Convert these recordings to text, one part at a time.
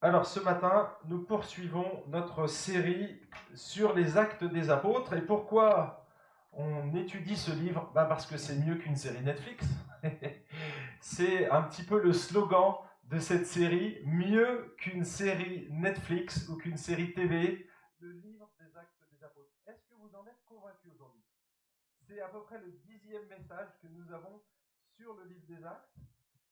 Alors ce matin, nous poursuivons notre série sur les actes des apôtres. Et pourquoi on étudie ce livre? Bah Parce que c'est mieux qu'une série Netflix. c'est un petit peu le slogan de cette série, mieux qu'une série Netflix ou qu'une série TV, le livre des actes des apôtres. Est-ce que vous en êtes convaincus aujourd'hui? C'est à peu près le dixième message que nous avons sur le livre des actes.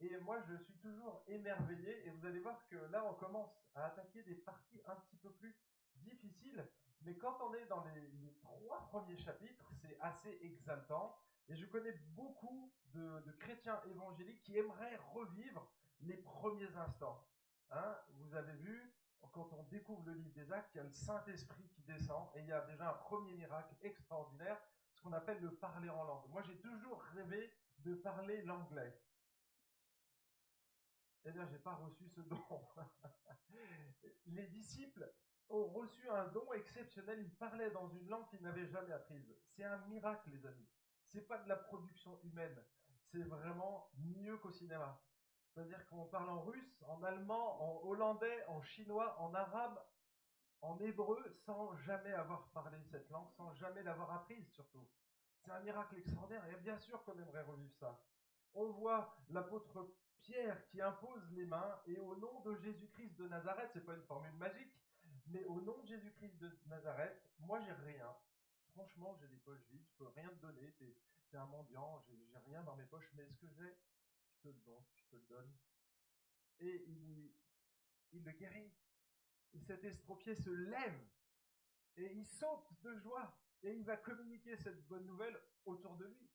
Et moi, je suis toujours émerveillé. Et vous allez voir que là, on commence à attaquer des parties un petit peu plus difficiles. Mais quand on est dans les, trois premiers chapitres, c'est assez exaltant. Et je connais beaucoup de, chrétiens évangéliques qui aimeraient revivre les premiers instants. Hein vous avez vu, quand on découvre le livre des actes, il y a le Saint-Esprit qui descend et il y a déjà un premier miracle extraordinaire, ce qu'on appelle le parler en langue. Moi, j'ai toujours rêvé de parler l'anglais. Eh bien, j'ai pas reçu ce don. Les disciples ont reçu un don exceptionnel. Ils parlaient dans une langue qu'ils n'avaient jamais apprise. C'est un miracle, les amis. C'est pas de la production humaine. C'est vraiment mieux qu'au cinéma. C'est-à-dire qu'on parle en russe, en allemand, en hollandais, en chinois, en arabe, en hébreu, sans jamais avoir parlé cette langue, sans jamais l'avoir apprise surtout. C'est un miracle extraordinaire et bien sûr qu'on aimerait revivre ça. On voit l'apôtre Pierre qui impose les mains et au nom de Jésus-Christ de Nazareth, c'est pas une formule magique, mais au nom de Jésus-Christ de Nazareth, moi j'ai rien. Franchement, j'ai des poches vides, je peux rien te donner, t'es es un mendiant, j'ai rien dans mes poches, mais ce que j'ai, je te le donne, je te le donne. Et il, il le guérit. Et cet estropié se lève et il saute de joie et il va communiquer cette bonne nouvelle autour de lui.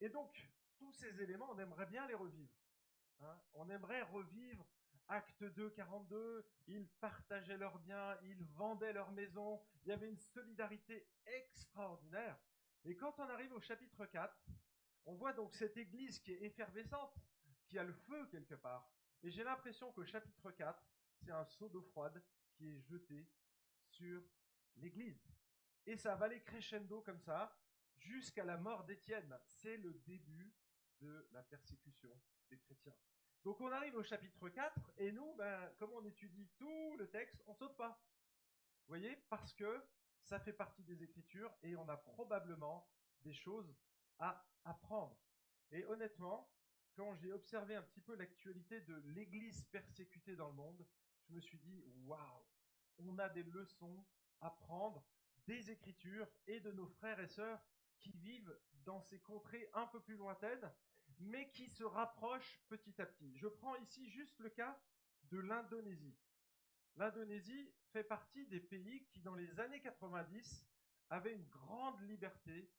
Et donc, tous ces éléments, on aimerait bien les revivre. Hein. on aimerait revivre Acte 2, 42, ils partageaient leurs biens, ils vendaient leurs maisons, il y avait une solidarité extraordinaire. Et quand on arrive au chapitre 4, on voit donc cette église qui est effervescente, qui a le feu quelque part. Et j'ai l'impression qu'au chapitre 4, c'est un seau d'eau froide qui est jeté sur l'église. Et ça va aller crescendo comme ça jusqu'à la mort d'Étienne. C'est le début de la persécution des chrétiens. Donc on arrive au chapitre 4 et nous, ben, comme on étudie tout le texte, on saute pas. Vous voyez Parce que ça fait partie des Écritures et on a probablement des choses à apprendre. Et honnêtement, quand j'ai observé un petit peu l'actualité de l'Église persécutée dans le monde, je me suis dit, waouh, on a des leçons à prendre des Écritures et de nos frères et sœurs qui vivent dans ces contrées un peu plus lointaines mais qui se rapproche petit à petit. Je prends ici juste le cas de l'Indonésie. L'Indonésie fait partie des pays qui, dans les années 90, avaient une grande liberté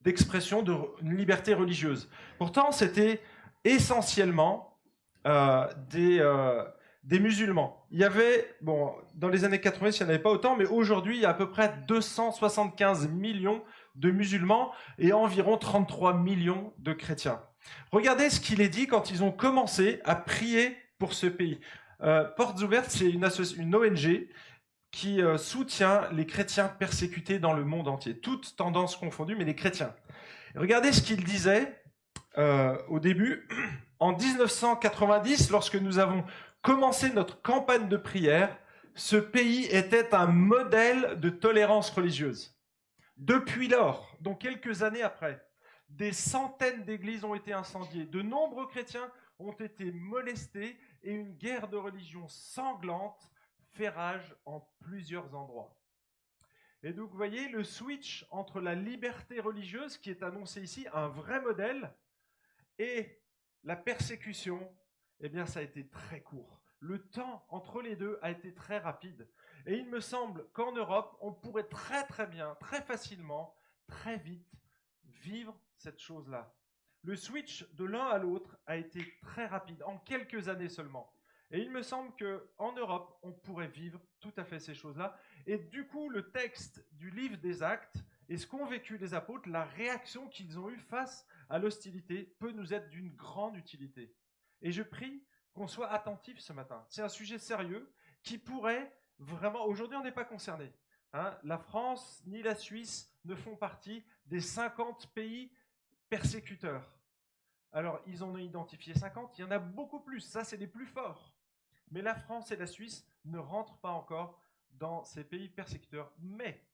d'expression, de, une liberté religieuse. Pourtant, c'était essentiellement euh, des, euh, des musulmans. Il y avait, bon, dans les années 90, il n'y en avait pas autant, mais aujourd'hui, il y a à peu près 275 millions de musulmans et environ 33 millions de chrétiens. Regardez ce qu'il est dit quand ils ont commencé à prier pour ce pays. Euh, Portes ouvertes, c'est une, ONG qui euh, soutient les chrétiens persécutés dans le monde entier, toutes tendances confondues, mais les chrétiens. Regardez ce qu'il disait euh, au début. En 1990, lorsque nous avons commencé notre campagne de prière, ce pays était un modèle de tolérance religieuse. Depuis lors, donc quelques années après, des centaines d'églises ont été incendiées, de nombreux chrétiens ont été molestés et une guerre de religion sanglante fait rage en plusieurs endroits. Et donc vous voyez le switch entre la liberté religieuse qui est annoncée ici, un vrai modèle, et la persécution, eh bien ça a été très court. Le temps entre les deux a été très rapide. Et il me semble qu'en Europe, on pourrait très très bien, très facilement, très vite vivre cette chose-là. Le switch de l'un à l'autre a été très rapide, en quelques années seulement. Et il me semble qu'en Europe, on pourrait vivre tout à fait ces choses-là. Et du coup, le texte du livre des actes et ce qu'ont vécu les apôtres, la réaction qu'ils ont eue face à l'hostilité peut nous être d'une grande utilité. Et je prie qu'on soit attentif ce matin. C'est un sujet sérieux qui pourrait vraiment... Aujourd'hui, on n'est pas concerné. Hein. la France ni la Suisse ne font partie des 50 pays persécuteurs. Alors, ils en ont identifié 50, il y en a beaucoup plus, ça c'est les plus forts. Mais la France et la Suisse ne rentrent pas encore dans ces pays persécuteurs. Mais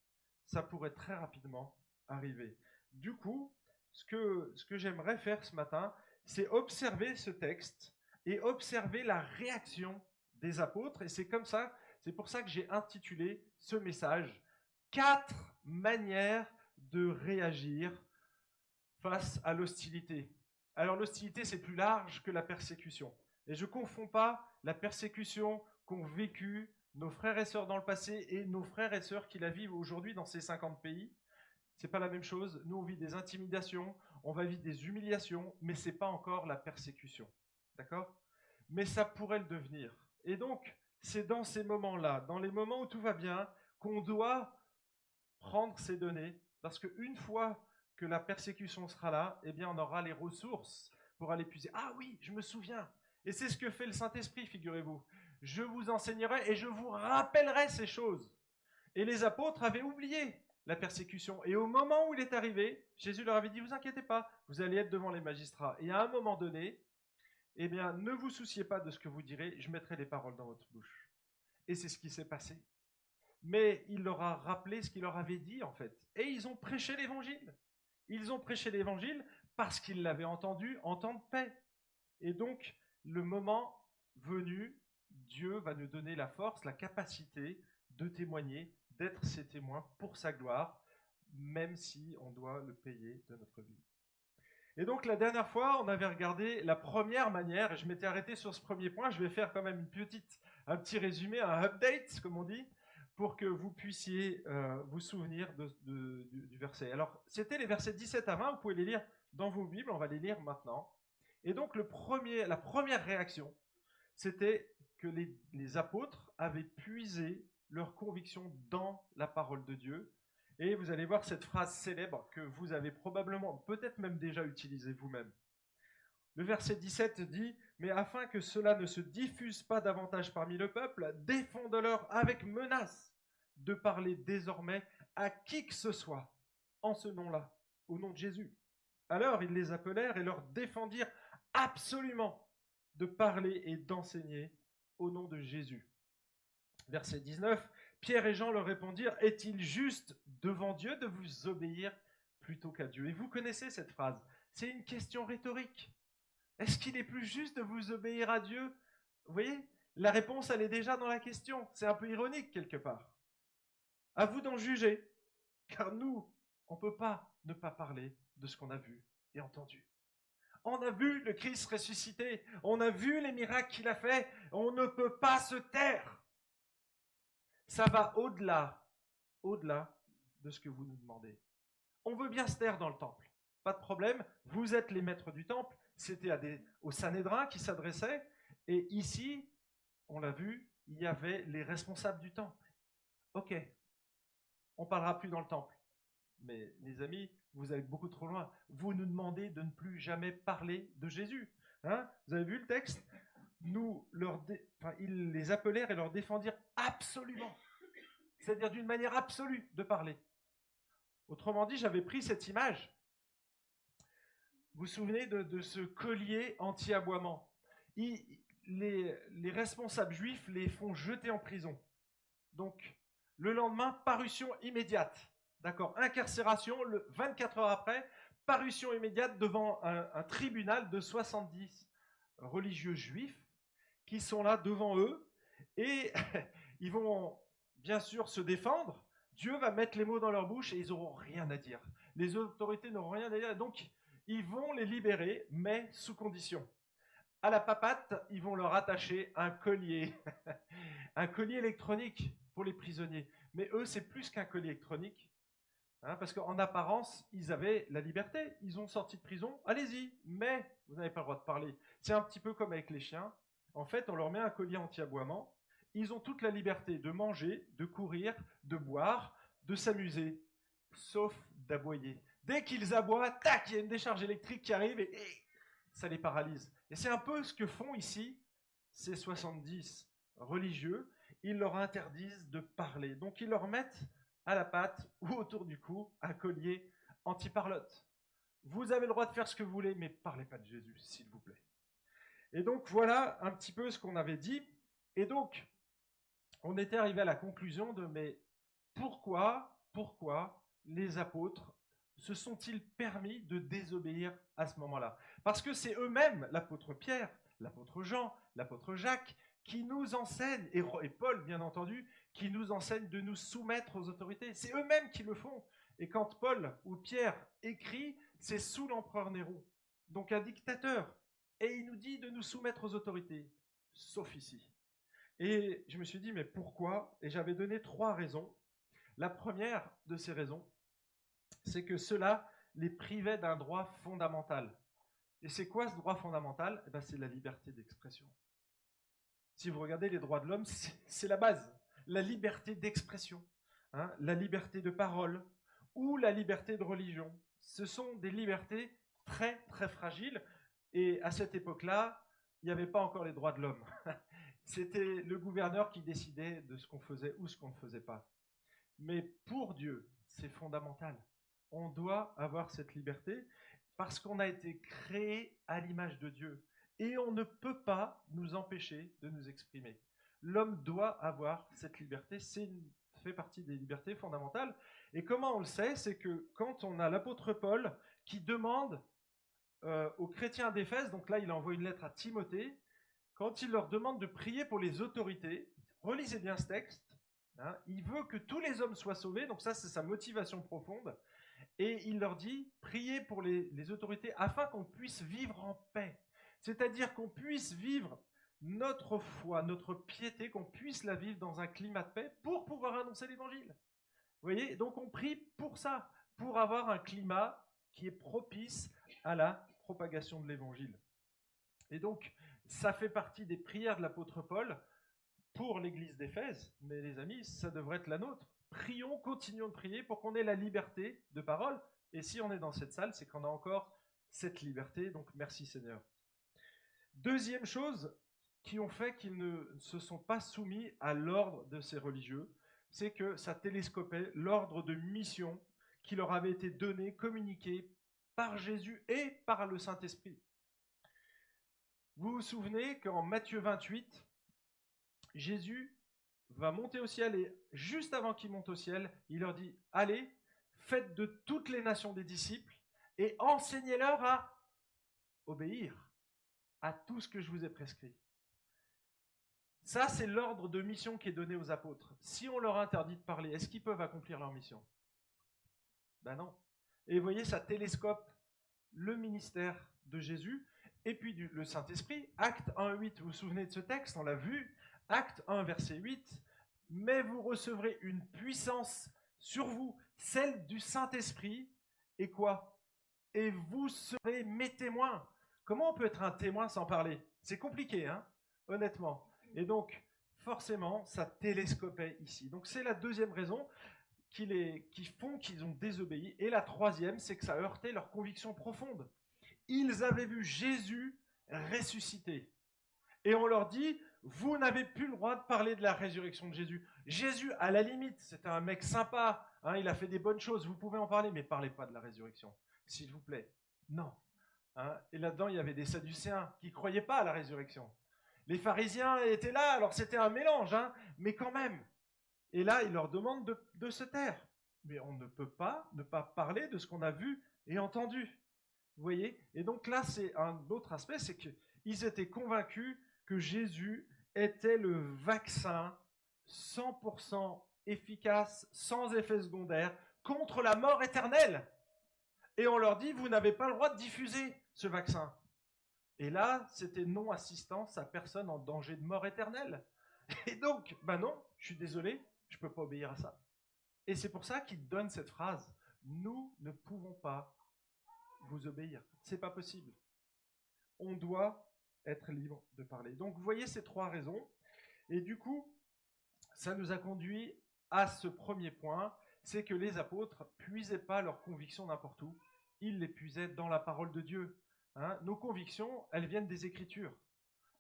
ça pourrait très rapidement arriver. Du coup, ce que, ce que j'aimerais faire ce matin, c'est observer ce texte et observer la réaction des apôtres. Et c'est comme ça, c'est pour ça que j'ai intitulé ce message Quatre manières de réagir face à l'hostilité. Alors l'hostilité, c'est plus large que la persécution. Et je ne confonds pas la persécution qu'ont vécu nos frères et sœurs dans le passé et nos frères et sœurs qui la vivent aujourd'hui dans ces 50 pays. C'est pas la même chose. Nous, on vit des intimidations, on va vivre des humiliations, mais c'est pas encore la persécution. D'accord? Mais ça pourrait le devenir. Et donc, c'est dans ces moments-là, dans les moments où tout va bien, qu'on doit prendre ces données, parce qu'une fois que la persécution sera là, eh bien, on aura les ressources pour aller puiser. Ah oui, je me souviens. Et c'est ce que fait le Saint-Esprit, figurez-vous. Je vous enseignerai et je vous rappellerai ces choses. Et les apôtres avaient oublié la persécution. Et au moment où il est arrivé, Jésus leur avait dit, vous inquiétez pas, vous allez être devant les magistrats. Et à un moment donné, eh bien, ne vous souciez pas de ce que vous direz, je mettrai des paroles dans votre bouche. Et c'est ce qui s'est passé. Mais il leur a rappelé ce qu'il leur avait dit, en fait. Et ils ont prêché l'évangile. Ils ont prêché l'évangile parce qu'ils l'avaient entendu en temps de paix. Et donc, le moment venu, Dieu va nous donner la force, la capacité de témoigner, d'être ses témoins pour sa gloire, même si on doit le payer de notre vie. Et donc la dernière fois, on avait regardé la première manière, et je m'étais arrêté sur ce premier point, je vais faire quand même une petite, un petit résumé, un update, comme on dit, pour que vous puissiez euh, vous souvenir du, verset. Alors, c'était les versets 17 à 20, vous pouvez les lire dans vos Bibles, on va les lire maintenant. Et donc le premier, la première réaction, c'était que les apôtres avaient puisé leur conviction dans la parole de Dieu, et vous allez voir cette phrase célèbre que vous avez probablement, peut-être même déjà utilisée vous-même. Le verset 17 dit, Mais afin que cela ne se diffuse pas davantage parmi le peuple, défendez-leur avec menace de parler désormais à qui que ce soit en ce nom-là, au nom de Jésus. Alors ils les appelèrent et leur défendirent absolument de parler et d'enseigner au nom de Jésus. Verset 19, Pierre et Jean leur répondirent, Est-il juste devant Dieu de vous obéir plutôt qu'à Dieu? Et vous connaissez cette phrase. C'est une question rhétorique. Est-ce qu'il est plus juste de vous obéir à Dieu? Vous voyez La réponse, elle est déjà dans la question. C'est un peu ironique quelque part. À vous d'en juger. Car nous, on ne peut pas ne pas parler de ce qu'on a vu et entendu. On a vu le Christ ressuscité. On a vu les miracles qu'il a fait. On ne peut pas se taire. Ça va au-delà, au-delà de ce que vous nous demandez. On veut bien se taire dans le temple. Pas de problème. Vous êtes les maîtres du temple. C'était au Sanhédrin qui s'adressait. Et ici, on l'a vu, il y avait les responsables du temple. Ok, on parlera plus dans le temple. Mais les amis, vous allez beaucoup trop loin. Vous nous demandez de ne plus jamais parler de Jésus. Hein? Vous avez vu le texte? Nous leur ils les appelèrent et leur défendirent absolument. C'est-à-dire d'une manière absolue de parler. Autrement dit, j'avais pris cette image. Vous vous souvenez de, ce collier anti-aboiement? Les, les responsables juifs les font jeter en prison. Donc, le lendemain, parution immédiate. D'accord? Incarcération, le 24 heures après, parution immédiate devant un tribunal de 70 religieux juifs qui sont là devant eux et ils vont bien sûr se défendre. Dieu va mettre les mots dans leur bouche et ils n'auront rien à dire. Les autorités n'auront rien à dire. Donc, ils vont les libérer, mais sous condition. À la papate, ils vont leur attacher un collier, un collier électronique pour les prisonniers. Mais eux, c'est plus qu'un collier électronique. Hein, parce qu'en apparence, ils avaient la liberté. Ils ont sorti de prison. Allez-y, mais vous n'avez pas le droit de parler. C'est un petit peu comme avec les chiens. En fait, on leur met un collier anti-aboiement. Ils ont toute la liberté de manger, de courir, de boire, de s'amuser, sauf d'aboyer. Dès qu'ils aboient, tac, il y a une décharge électrique qui arrive et, ça les paralyse. Et c'est un peu ce que font ici ces 70 religieux. Ils leur interdisent de parler. Donc ils leur mettent à la patte ou autour du cou un collier anti-parlotte. Vous avez le droit de faire ce que vous voulez, mais parlez pas de Jésus, s'il vous plaît. Et donc voilà un petit peu ce qu'on avait dit. Et donc, on était arrivé à la conclusion de mais pourquoi, pourquoi les apôtres se sont-ils permis de désobéir à ce moment-là? Parce que c'est eux-mêmes, l'apôtre Pierre, l'apôtre Jean, l'apôtre Jacques, qui nous enseignent, et Paul bien entendu, qui nous enseignent de nous soumettre aux autorités. C'est eux-mêmes qui le font. Et quand Paul ou Pierre écrit, c'est sous l'empereur Néron, donc un dictateur. Et il nous dit de nous soumettre aux autorités, sauf ici. Et je me suis dit, mais pourquoi? Et j'avais donné trois raisons. La première de ces raisons, c'est que cela les privait d'un droit fondamental. Et c'est quoi ce droit fondamental? Eh ben, C'est la liberté d'expression. Si vous regardez les droits de l'homme, c'est la base. La liberté d'expression, hein, la liberté de parole ou la liberté de religion. Ce sont des libertés très très fragiles. Et à cette époque-là, il n'y avait pas encore les droits de l'homme. C'était le gouverneur qui décidait de ce qu'on faisait ou ce qu'on ne faisait pas. Mais pour Dieu, c'est fondamental. On doit avoir cette liberté parce qu'on a été créé à l'image de Dieu. Et on ne peut pas nous empêcher de nous exprimer. L'homme doit avoir cette liberté, c'est fait partie des libertés fondamentales. Et comment on le sait C'est que quand on a l'apôtre Paul qui demande euh, aux chrétiens d'Éphèse, donc là il envoie une lettre à Timothée, quand il leur demande de prier pour les autorités, relisez bien ce texte, hein, il veut que tous les hommes soient sauvés, donc ça c'est sa motivation profonde, et il leur dit, priez pour les, les autorités afin qu'on puisse vivre en paix, c'est-à-dire qu'on puisse vivre notre foi, notre piété, qu'on puisse la vivre dans un climat de paix pour pouvoir annoncer l'évangile. Vous voyez Donc on prie pour ça, pour avoir un climat qui est propice à la propagation de l'évangile. Et donc, ça fait partie des prières de l'apôtre Paul pour l'église d'Éphèse, mais les amis, ça devrait être la nôtre. Prions, continuons de prier pour qu'on ait la liberté de parole. Et si on est dans cette salle, c'est qu'on a encore cette liberté. Donc merci Seigneur. Deuxième chose qui ont fait qu'ils ne se sont pas soumis à l'ordre de ces religieux, c'est que ça télescopait l'ordre de mission qui leur avait été donné, communiqué par Jésus et par le Saint-Esprit. Vous vous souvenez qu'en Matthieu 28, Jésus va monter au ciel et juste avant qu'il monte au ciel, il leur dit, allez, faites de toutes les nations des disciples et enseignez-leur à obéir à tout ce que je vous ai prescrit. Ça, c'est l'ordre de mission qui est donné aux apôtres. Si on leur interdit de parler, est-ce qu'ils peuvent accomplir leur mission? Ben non. Et vous voyez, ça télescope le ministère de Jésus et puis le Saint-Esprit. Acte 1, 8, vous vous souvenez de ce texte, on l'a vu. Acte 1, verset 8. Mais vous recevrez une puissance sur vous, celle du Saint-Esprit. Et quoi? Et vous serez mes témoins. Comment on peut être un témoin sans parler? C'est compliqué, hein honnêtement. Et donc, forcément, ça télescopait ici. Donc c'est la deuxième raison qui, font qu'ils ont désobéi. Et la troisième, c'est que ça heurtait leur conviction profonde. Ils avaient vu Jésus ressuscité. Et on leur dit, vous n'avez plus le droit de parler de la résurrection de Jésus. Jésus, à la limite, c'était un mec sympa, hein, il a fait des bonnes choses, vous pouvez en parler, mais parlez pas de la résurrection, s'il vous plaît. Non. Hein. Et là-dedans, il y avait des Sadducéens qui ne croyaient pas à la résurrection. Les pharisiens étaient là, alors c'était un mélange, hein, mais quand même, et là, il leur demande de, se taire. Mais on ne peut pas ne pas parler de ce qu'on a vu et entendu. Vous voyez? Et donc là, c'est un autre aspect, c'est qu'ils étaient convaincus que Jésus était le vaccin 100% efficace, sans effet secondaire, contre la mort éternelle. Et on leur dit, vous n'avez pas le droit de diffuser ce vaccin. Et là, c'était non-assistance à personne en danger de mort éternelle. Et donc, ben non, je suis désolé, je ne peux pas obéir à ça. Et c'est pour ça qu'il donne cette phrase. Nous ne pouvons pas vous obéir. C'est pas possible. On doit être libre de parler. Donc vous voyez ces trois raisons. Et du coup, ça nous a conduit à ce premier point, c'est que les apôtres puisaient pas leurs convictions n'importe où. Ils les puisaient dans la parole de Dieu. Hein. Nos convictions, elles viennent des Écritures.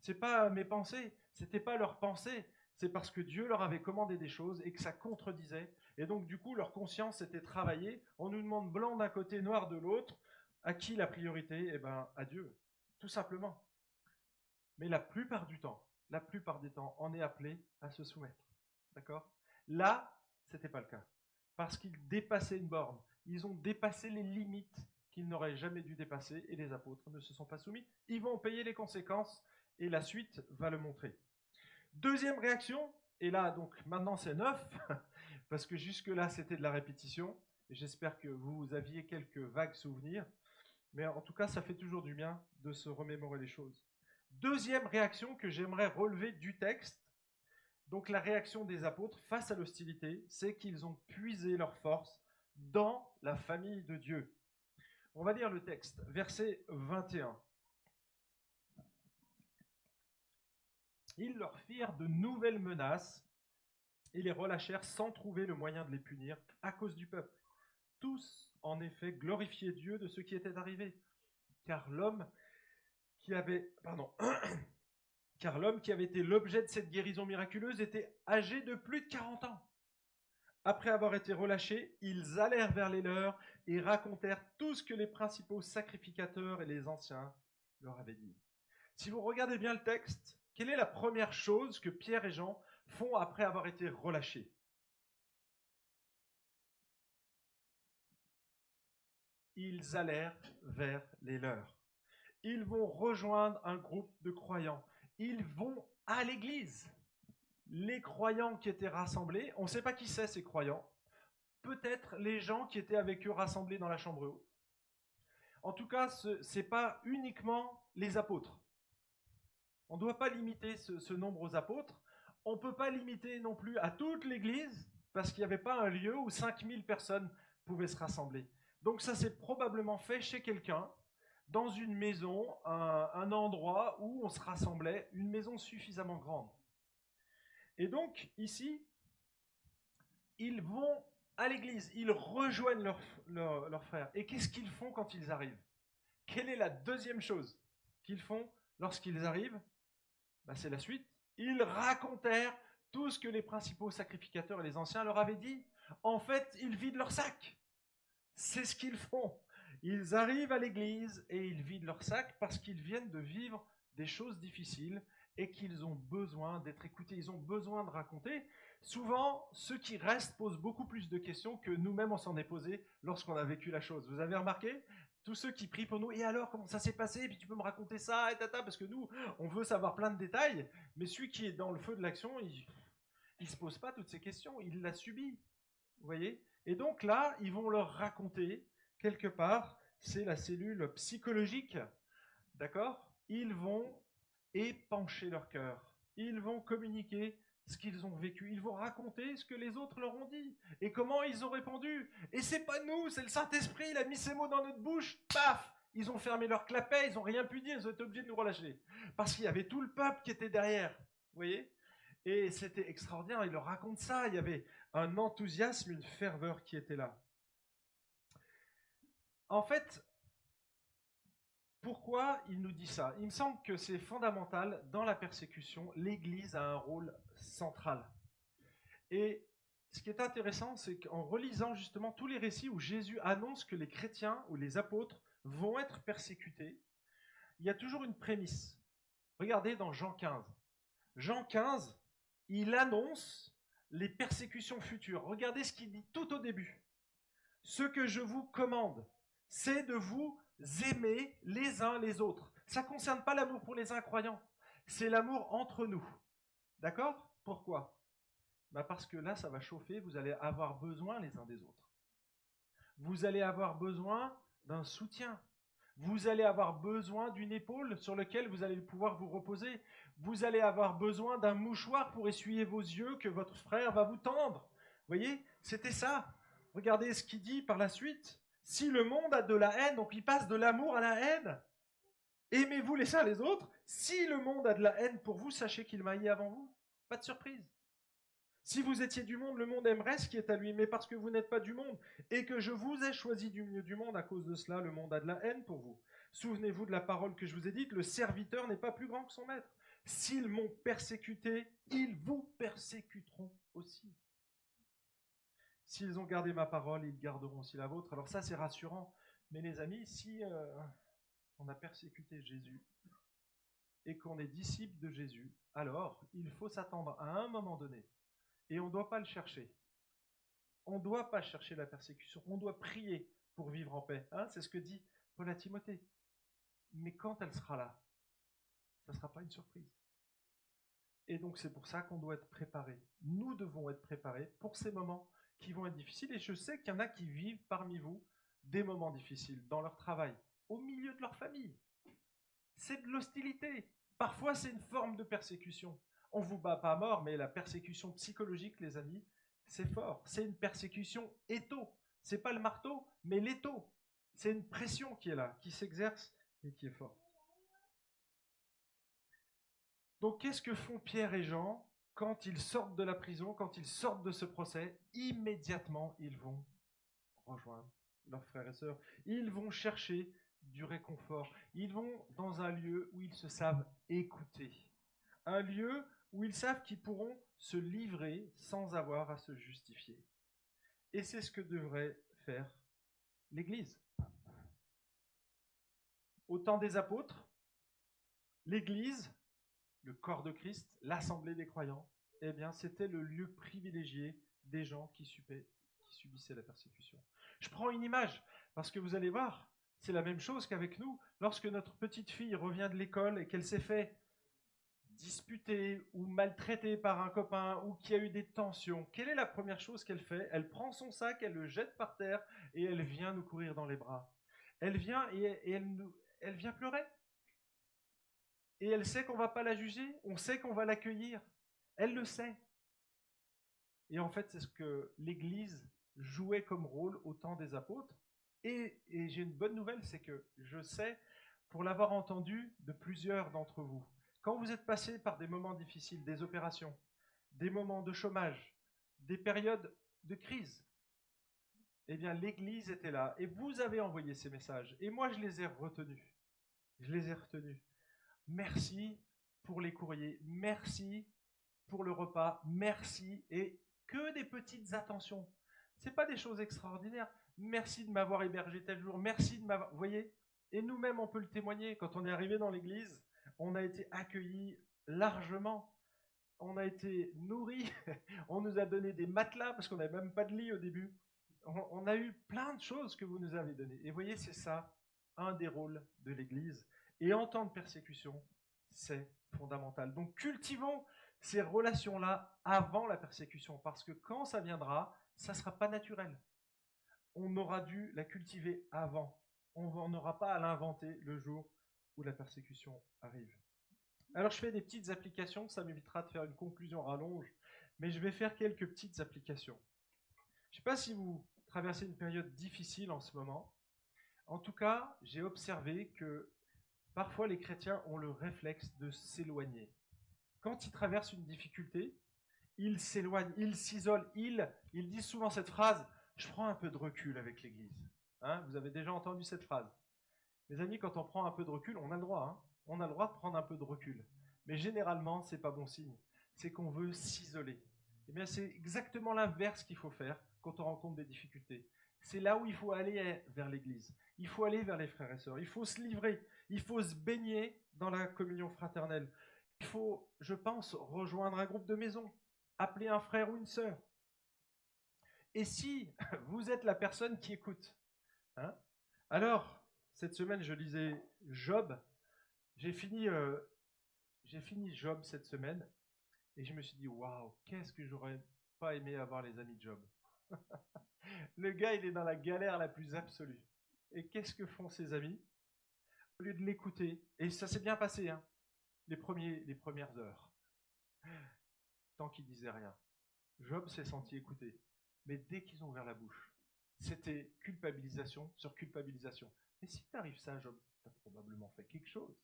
C'est pas mes pensées, c'était pas leurs pensées, c'est parce que Dieu leur avait commandé des choses et que ça contredisait. Et donc, du coup, leur conscience était travaillée. On nous demande blanc d'un côté, noir de l'autre. À qui la priorité? Eh bien, à Dieu, tout simplement. Mais la plupart du temps, la plupart des temps, on est appelé à se soumettre. D'accord? Là, c'était pas le cas. Parce qu'ils dépassaient une borne. Ils ont dépassé les limites qu'ils n'auraient jamais dû dépasser et les apôtres ne se sont pas soumis. Ils vont payer les conséquences et la suite va le montrer. Deuxième réaction, et là, donc maintenant c'est neuf, parce que jusque-là c'était de la répétition. J'espère que vous aviez quelques vagues souvenirs. Mais en tout cas, ça fait toujours du bien de se remémorer les choses. Deuxième réaction que j'aimerais relever du texte, donc la réaction des apôtres face à l'hostilité, c'est qu'ils ont puisé leur force dans la famille de Dieu. On va lire le texte, verset 21. Ils leur firent de nouvelles menaces et les relâchèrent sans trouver le moyen de les punir à cause du peuple. Tous, en effet, glorifiaient Dieu de ce qui était arrivé, car l'homme qui avait, pardon, car l'homme qui avait été l'objet de cette guérison miraculeuse était âgé de plus de 40 ans. Après avoir été relâchés, ils allèrent vers les leurs et racontèrent tout ce que les principaux sacrificateurs et les anciens leur avaient dit. Si vous regardez bien le texte, quelle est la première chose que Pierre et Jean font après avoir été relâchés? Ils allèrent vers les leurs. Ils vont rejoindre un groupe de croyants. Ils vont à l'église. Les croyants qui étaient rassemblés, on ne sait pas qui c'est ces croyants. Peut-être les gens qui étaient avec eux rassemblés dans la chambre haute. En tout cas, ce n'est pas uniquement les apôtres. On ne doit pas limiter ce, nombre aux apôtres. On ne peut pas limiter non plus à toute l'Église, parce qu'il n'y avait pas un lieu où 5000 personnes pouvaient se rassembler. Donc ça s'est probablement fait chez quelqu'un, dans une maison, un, endroit où on se rassemblait, une maison suffisamment grande. Et donc ici, ils vont à l'église, ils rejoignent leurs leur, frères. Et qu'est-ce qu'ils font quand ils arrivent? Quelle est la deuxième chose qu'ils font lorsqu'ils arrivent? Bah, c'est la suite. Ils racontèrent tout ce que les principaux sacrificateurs et les anciens leur avaient dit. En fait, ils vident leur sac. C'est ce qu'ils font. Ils arrivent à l'église et ils vident leur sac parce qu'ils viennent de vivre des choses difficiles et qu'ils ont besoin d'être écoutés, ils ont besoin de raconter. Souvent, ceux qui restent posent beaucoup plus de questions que nous-mêmes on s'en est posé lorsqu'on a vécu la chose. Vous avez remarqué? Tous ceux qui prient pour nous, et alors comment ça s'est passé, et puis tu peux me raconter ça, et tata, parce que nous, on veut savoir plein de détails, mais celui qui est dans le feu de l'action, il ne se pose pas toutes ces questions, il l'a subi. Vous voyez? Et donc là, ils vont leur raconter, quelque part, c'est la cellule psychologique, d'accord? Ils vont épancher leur cœur, ils vont communiquer ce qu'ils ont vécu. Ils vont raconter ce que les autres leur ont dit et comment ils ont répondu. Et c'est pas nous, c'est le Saint-Esprit, il a mis ces mots dans notre bouche, paf Ils ont fermé leur clapet, ils n'ont rien pu dire, ils ont été obligés de nous relâcher. Parce qu'il y avait tout le peuple qui était derrière. Vous voyez? Et c'était extraordinaire, il leur raconte ça, il y avait un enthousiasme, une ferveur qui était là. En fait, pourquoi il nous dit ça? Il me semble que c'est fondamental dans la persécution. L'Église a un rôle central. Et ce qui est intéressant, c'est qu'en relisant justement tous les récits où Jésus annonce que les chrétiens ou les apôtres vont être persécutés, il y a toujours une prémisse. Regardez dans Jean 15. Jean 15, il annonce les persécutions futures. Regardez ce qu'il dit tout au début. Ce que je vous commande, c'est de vous aimer les uns les autres. Ça ne concerne pas l'amour pour les incroyants, c'est l'amour entre nous. D'accord? Pourquoi? Bah Parce que là, ça va chauffer, vous allez avoir besoin les uns des autres. Vous allez avoir besoin d'un soutien. Vous allez avoir besoin d'une épaule sur laquelle vous allez pouvoir vous reposer. Vous allez avoir besoin d'un mouchoir pour essuyer vos yeux que votre frère va vous tendre. Voyez C'était ça. Regardez ce qu'il dit par la suite. Si le monde a de la haine, donc il passe de l'amour à la haine. Aimez-vous les uns les autres. Si le monde a de la haine pour vous, sachez qu'il m'a avant vous. Pas de surprise. Si vous étiez du monde, le monde aimerait ce qui est à lui, mais parce que vous n'êtes pas du monde, et que je vous ai choisi du milieu du monde, à cause de cela, le monde a de la haine pour vous. Souvenez-vous de la parole que je vous ai dite, le serviteur n'est pas plus grand que son maître. S'ils m'ont persécuté, ils vous persécuteront aussi. S'ils ont gardé ma parole, ils garderont aussi la vôtre. Alors ça, c'est rassurant. Mais les amis, si euh, on a persécuté Jésus, et qu'on est disciple de Jésus, alors il faut s'attendre à un moment donné, et on ne doit pas le chercher. On ne doit pas chercher la persécution, on doit prier pour vivre en paix. Hein, c'est ce que dit Paul à Timothée. Mais quand elle sera là, ça ne sera pas une surprise. Et donc c'est pour ça qu'on doit être préparé. Nous devons être préparés pour ces moments qui vont être difficiles. Et je sais qu'il y en a qui vivent parmi vous des moments difficiles dans leur travail, au milieu de leur famille. C'est de l'hostilité. Parfois c'est une forme de persécution. On vous bat pas à mort, mais la persécution psychologique, les amis, c'est fort. C'est une persécution étau. C'est pas le marteau, mais l'étau. C'est une pression qui est là, qui s'exerce et qui est forte. Donc qu'est-ce que font Pierre et Jean quand ils sortent de la prison, quand ils sortent de ce procès? Immédiatement, ils vont rejoindre leurs frères et sœurs. Ils vont chercher du réconfort. Ils vont dans un lieu où ils se savent écouter. Un lieu où ils savent qu'ils pourront se livrer sans avoir à se justifier. Et c'est ce que devrait faire l'Église. Au temps des apôtres, l'Église le corps de Christ, l'assemblée des croyants, eh bien, c'était le lieu privilégié des gens qui, subissaient la persécution. Je prends une image, parce que vous allez voir, c'est la même chose qu'avec nous. Lorsque notre petite fille revient de l'école et qu'elle s'est fait disputer ou maltraiter par un copain ou qu'il y a eu des tensions, quelle est la première chose qu'elle fait? Elle prend son sac, elle le jette par terre et elle vient nous courir dans les bras. Elle vient et, elle, elle vient pleurer et elle sait qu'on va pas la juger, on sait qu'on va l'accueillir. Elle le sait. Et en fait, c'est ce que l'Église jouait comme rôle au temps des apôtres. Et, et j'ai une bonne nouvelle, c'est que je sais, pour l'avoir entendu de plusieurs d'entre vous, quand vous êtes passé par des moments difficiles, des opérations, des moments de chômage, des périodes de crise, eh bien l'Église était là et vous avez envoyé ces messages. Et moi, je les ai retenus. Je les ai retenus. Merci pour les courriers, merci pour le repas, merci et que des petites attentions. C'est pas des choses extraordinaires. Merci de m'avoir hébergé tel jour, merci de m'avoir. Vous voyez? Et nous-mêmes, on peut le témoigner. Quand on est arrivé dans l'église, on a été accueillis largement. On a été nourris. On nous a donné des matelas parce qu'on n'avait même pas de lit au début. On a eu plein de choses que vous nous avez données. Et voyez, c'est ça, un des rôles de l'église. Et en temps de persécution, c'est fondamental. Donc cultivons ces relations-là avant la persécution, parce que quand ça viendra, ça ne sera pas naturel. On aura dû la cultiver avant. On n'aura pas à l'inventer le jour la persécution arrive. Alors je fais des petites applications, ça m'évitera de faire une conclusion rallonge, mais je vais faire quelques petites applications. Je ne sais pas si vous traversez une période difficile en ce moment. En tout cas, j'ai observé que Parfois, les chrétiens ont le réflexe de s'éloigner. Quand ils traversent une difficulté, ils s'éloignent, ils s'isolent, ils, ils disent souvent cette phrase Je prends un peu de recul avec l'Église. Hein, vous avez déjà entendu cette phrase. Mes amis, quand on prend un peu de recul, on a le droit. Hein, on a le droit de prendre un peu de recul. Mais généralement, ce n'est pas bon signe. C'est qu'on veut s'isoler. Eh bien, c'est exactement l'inverse qu'il faut faire quand on rencontre des difficultés. C'est là où il faut aller vers l'Église. Il faut aller vers les frères et sœurs. Il faut se livrer. Il faut se baigner dans la communion fraternelle. Il faut, je pense, rejoindre un groupe de maison, appeler un frère ou une sœur. Et si vous êtes la personne qui écoute, hein, alors, cette semaine, je lisais Job. J'ai fini, euh, j'ai fini Job cette semaine et je me suis dit, waouh, qu'est-ce que j'aurais pas aimé avoir les amis de Job? Le gars, il est dans la galère la plus absolue. Et qu'est-ce que font ses amis? Au lieu de l'écouter, et ça s'est bien passé, hein, les premières heures, tant qu'il disait rien. Job s'est senti écouté. Mais dès qu'ils ont ouvert la bouche, c'était culpabilisation sur culpabilisation. Mais si t'arrives ça, Job, t'as probablement fait quelque chose.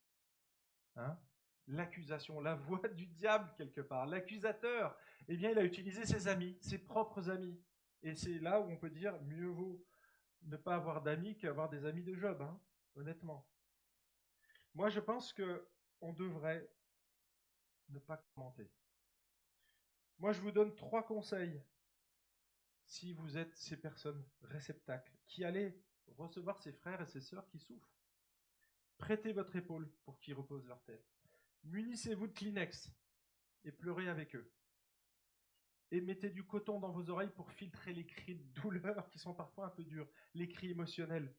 Hein? L'accusation, la voix du diable quelque part, l'accusateur, eh bien, il a utilisé ses amis, ses propres amis. Et c'est là où on peut dire mieux vaut ne pas avoir d'amis qu'avoir des amis de Job, hein, honnêtement. Moi, je pense que on devrait ne pas commenter. Moi, je vous donne trois conseils si vous êtes ces personnes réceptacles qui allaient recevoir ces frères et ces sœurs qui souffrent. Prêtez votre épaule pour qu'ils reposent leur tête. munissez-vous de Kleenex et pleurez avec eux. Et mettez du coton dans vos oreilles pour filtrer les cris de douleur qui sont parfois un peu durs, les cris émotionnels.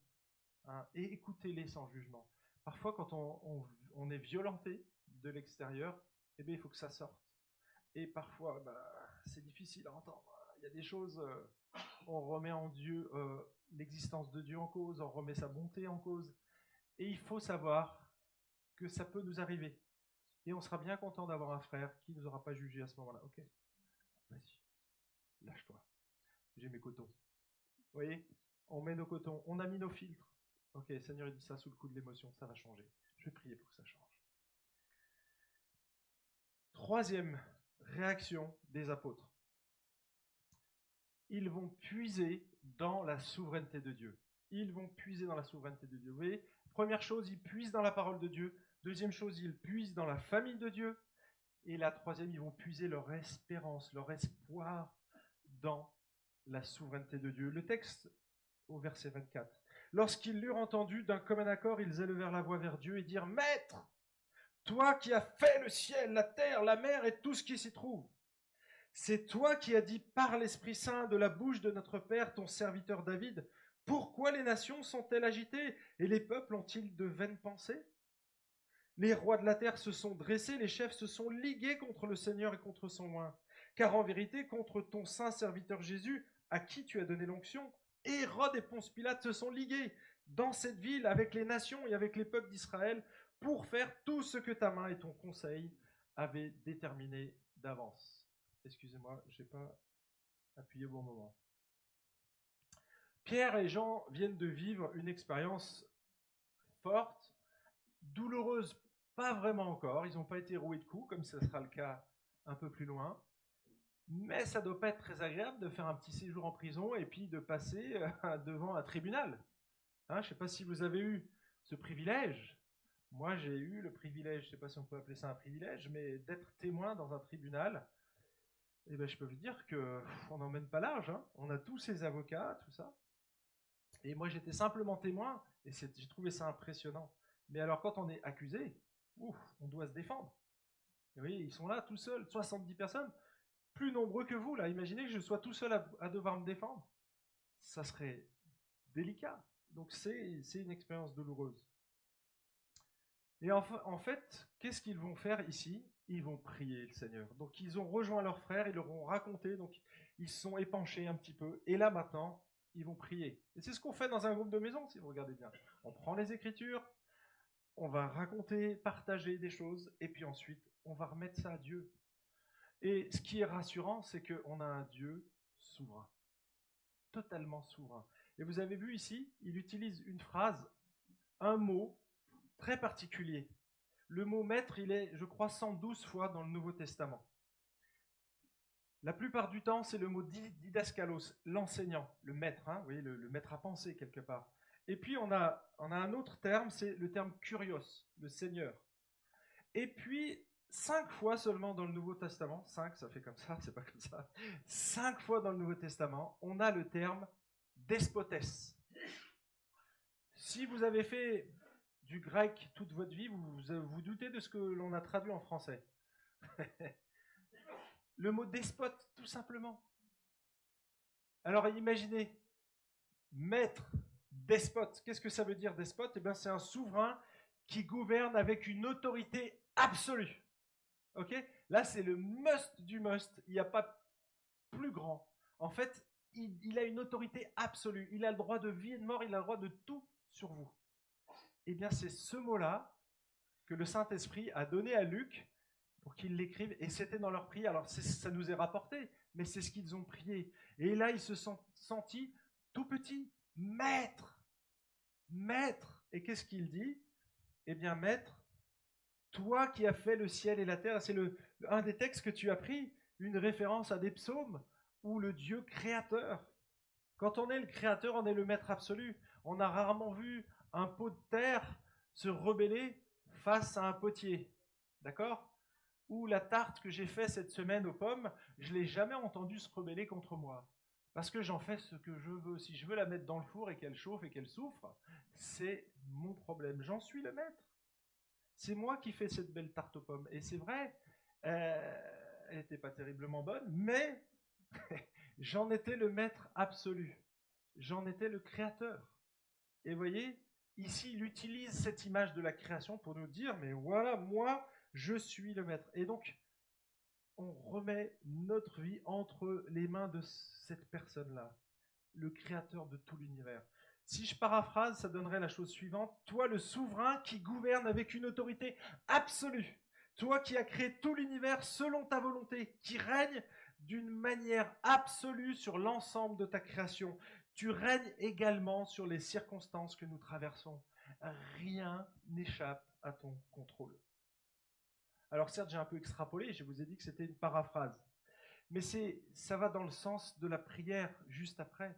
Hein, et écoutez-les sans jugement. Parfois, quand on, est violenté de l'extérieur, eh bien, il faut que ça sorte. Et parfois, bah, c'est difficile à entendre. Y a des choses, euh, on remet en Dieu euh, l'existence de Dieu en cause, on remet sa bonté en cause. Et il faut savoir que ça peut nous arriver. Et on sera bien content d'avoir un frère qui ne nous aura pas jugé à ce moment-là. Ok Vas-y, lâche-toi. J'ai mes cotons. Vous voyez? On met nos cotons, on a mis nos filtres. Ok, Seigneur, il dit ça sous le coup de l'émotion, ça va changer. Je vais prier pour que ça change. Troisième réaction des apôtres. Ils vont puiser dans la souveraineté de Dieu. Ils vont puiser dans la souveraineté de Dieu. Vous voyez Première chose, ils puisent dans la parole de Dieu. Deuxième chose, ils puisent dans la famille de Dieu. Et la troisième, ils vont puiser leur espérance, leur espoir dans la souveraineté de Dieu. Le texte au verset 24. Lorsqu'ils l'eurent entendu, d'un commun accord, ils élevèrent la voix vers Dieu et dirent Maître, toi qui as fait le ciel, la terre, la mer et tout ce qui s'y trouve, c'est toi qui as dit par l'Esprit Saint de la bouche de notre Père, ton serviteur David, pourquoi les nations sont-elles agitées et les peuples ont-ils de vaines pensées? Les rois de la terre se sont dressés, les chefs se sont ligués contre le Seigneur et contre son loin. Car en vérité, contre ton saint serviteur Jésus, à qui tu as donné l'onction, Hérode et Ponce Pilate se sont ligués dans cette ville avec les nations et avec les peuples d'Israël pour faire tout ce que ta main et ton conseil avaient déterminé d'avance. Excusez-moi, je n'ai pas appuyé au bon moment. Pierre et Jean viennent de vivre une expérience forte, douloureuse, pas vraiment encore. Ils n'ont pas été roués de coups, comme ce sera le cas un peu plus loin. Mais ça doit pas être très agréable de faire un petit séjour en prison et puis de passer euh, devant un tribunal. Hein, je ne sais pas si vous avez eu ce privilège. Moi, j'ai eu le privilège, je ne sais pas si on peut appeler ça un privilège, mais d'être témoin dans un tribunal. Et eh ben, je peux vous dire que on n'emmène pas large. Hein. On a tous ces avocats, tout ça. Et moi, j'étais simplement témoin, et j'ai trouvé ça impressionnant. Mais alors, quand on est accusé, ouf, on doit se défendre. vous voyez, ils sont là tout seuls, 70 personnes, plus nombreux que vous, là. Imaginez que je sois tout seul à, devoir me défendre. Ça serait délicat. Donc, c'est une expérience douloureuse. Et en fait, qu'est-ce qu'ils vont faire ici? Ils vont prier le Seigneur. Donc, ils ont rejoint leurs frères, ils leur ont raconté, donc ils sont épanchés un petit peu. Et là, maintenant, ils vont prier. Et c'est ce qu'on fait dans un groupe de maison, si vous regardez bien. On prend les Écritures, on va raconter, partager des choses, et puis ensuite, on va remettre ça à Dieu. Et ce qui est rassurant, c'est qu'on a un Dieu souverain, totalement souverain. Et vous avez vu ici, il utilise une phrase, un mot très particulier. Le mot maître, il est, je crois, 112 fois dans le Nouveau Testament. La plupart du temps, c'est le mot didaskalos, l'enseignant, le maître, hein, vous voyez, le, maître à penser quelque part. Et puis on a, on a un autre terme, c'est le terme kurios, le seigneur. Et puis, cinq fois seulement dans le Nouveau Testament, cinq, ça fait comme ça, c'est pas comme ça, cinq fois dans le Nouveau Testament, on a le terme despotes. Si vous avez fait du grec toute votre vie, vous vous doutez de ce que l'on a traduit en français. Le mot despote, tout simplement. Alors imaginez, maître, despote. Qu'est-ce que ça veut dire despote? Eh bien, c'est un souverain qui gouverne avec une autorité absolue. Ok? Là, c'est le must du must. Il n'y a pas plus grand. En fait, il, a une autorité absolue. Il a le droit de vie et de mort. Il a le droit de tout sur vous. Eh bien, c'est ce mot-là que le Saint-Esprit a donné à Luc pour qu'ils l'écrivent. Et c'était dans leur prière. Alors ça nous est rapporté, mais c'est ce qu'ils ont prié. Et là, ils se sont sentis tout petits, maître, maître. Et qu'est-ce qu'il dit? Eh bien, maître, toi qui as fait le ciel et la terre, c'est un des textes que tu as pris, une référence à des psaumes, ou le Dieu créateur. Quand on est le créateur, on est le maître absolu. On a rarement vu un pot de terre se rebeller face à un potier. D'accord? Ou la tarte que j'ai faite cette semaine aux pommes, je l'ai jamais entendu se rebeller contre moi. Parce que j'en fais ce que je veux. Si je veux la mettre dans le four et qu'elle chauffe et qu'elle souffre, c'est mon problème. J'en suis le maître. C'est moi qui fais cette belle tarte aux pommes. Et c'est vrai, euh, elle n'était pas terriblement bonne, mais j'en étais le maître absolu. J'en étais le créateur. Et voyez, ici, il utilise cette image de la création pour nous dire, mais voilà, moi, je suis le maître. Et donc, on remet notre vie entre les mains de cette personne-là, le créateur de tout l'univers. Si je paraphrase, ça donnerait la chose suivante. Toi, le souverain qui gouverne avec une autorité absolue. Toi qui as créé tout l'univers selon ta volonté, qui règne d'une manière absolue sur l'ensemble de ta création. Tu règnes également sur les circonstances que nous traversons. Rien n'échappe à ton contrôle. Alors certes, j'ai un peu extrapolé, je vous ai dit que c'était une paraphrase. Mais c'est, ça va dans le sens de la prière juste après.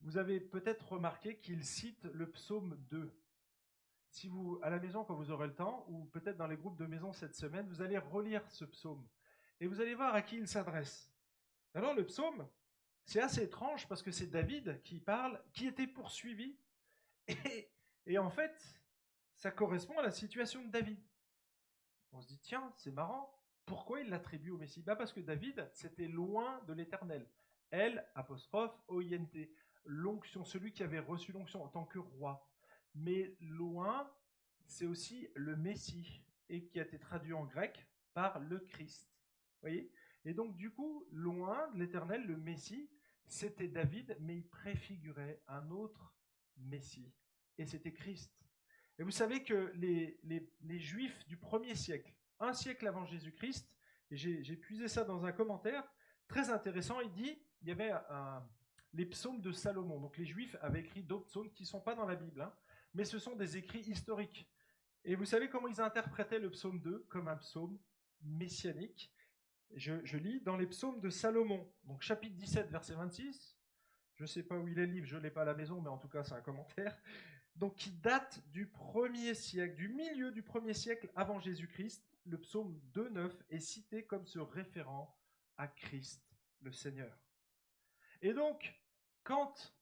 Vous avez peut-être remarqué qu'il cite le psaume 2. Si vous, à la maison, quand vous aurez le temps, ou peut-être dans les groupes de maison cette semaine, vous allez relire ce psaume. Et vous allez voir à qui il s'adresse. Alors le psaume, c'est assez étrange parce que c'est David qui parle, qui était poursuivi. Et, en fait, ça correspond à la situation de David. On se dit, tiens, c'est marrant. Pourquoi il l'attribue au Messie? Bah Parce que David, c'était loin de l'éternel. L, apostrophe, l'onction, celui qui avait reçu l'onction en tant que roi. Mais loin, c'est aussi le Messie, et qui a été traduit en grec par le Christ. voyez? Et donc, du coup, loin de l'éternel, le Messie, c'était David, mais il préfigurait un autre Messie. Et c'était Christ. Et vous savez que les, Juifs du premier siècle, un siècle avant Jésus-Christ, et j'ai puisé ça dans un commentaire très intéressant, il dit, il y avait les psaumes de Salomon. Donc les Juifs avaient écrit d'autres psaumes qui ne sont pas dans la Bible, hein, mais ce sont des écrits historiques. Et vous savez comment ils interprétaient le psaume 2 comme un psaume messianique? Je, lis dans les psaumes de Salomon, donc chapitre 17, verset 26. Je ne sais pas où il est le livre, je ne l'ai pas à la maison, mais en tout cas c'est un commentaire. Donc qui date du premier siècle, du milieu du premier siècle avant Jésus-Christ. Le psaume 2.9 est cité comme se référant à Christ, le Seigneur. Et donc, quand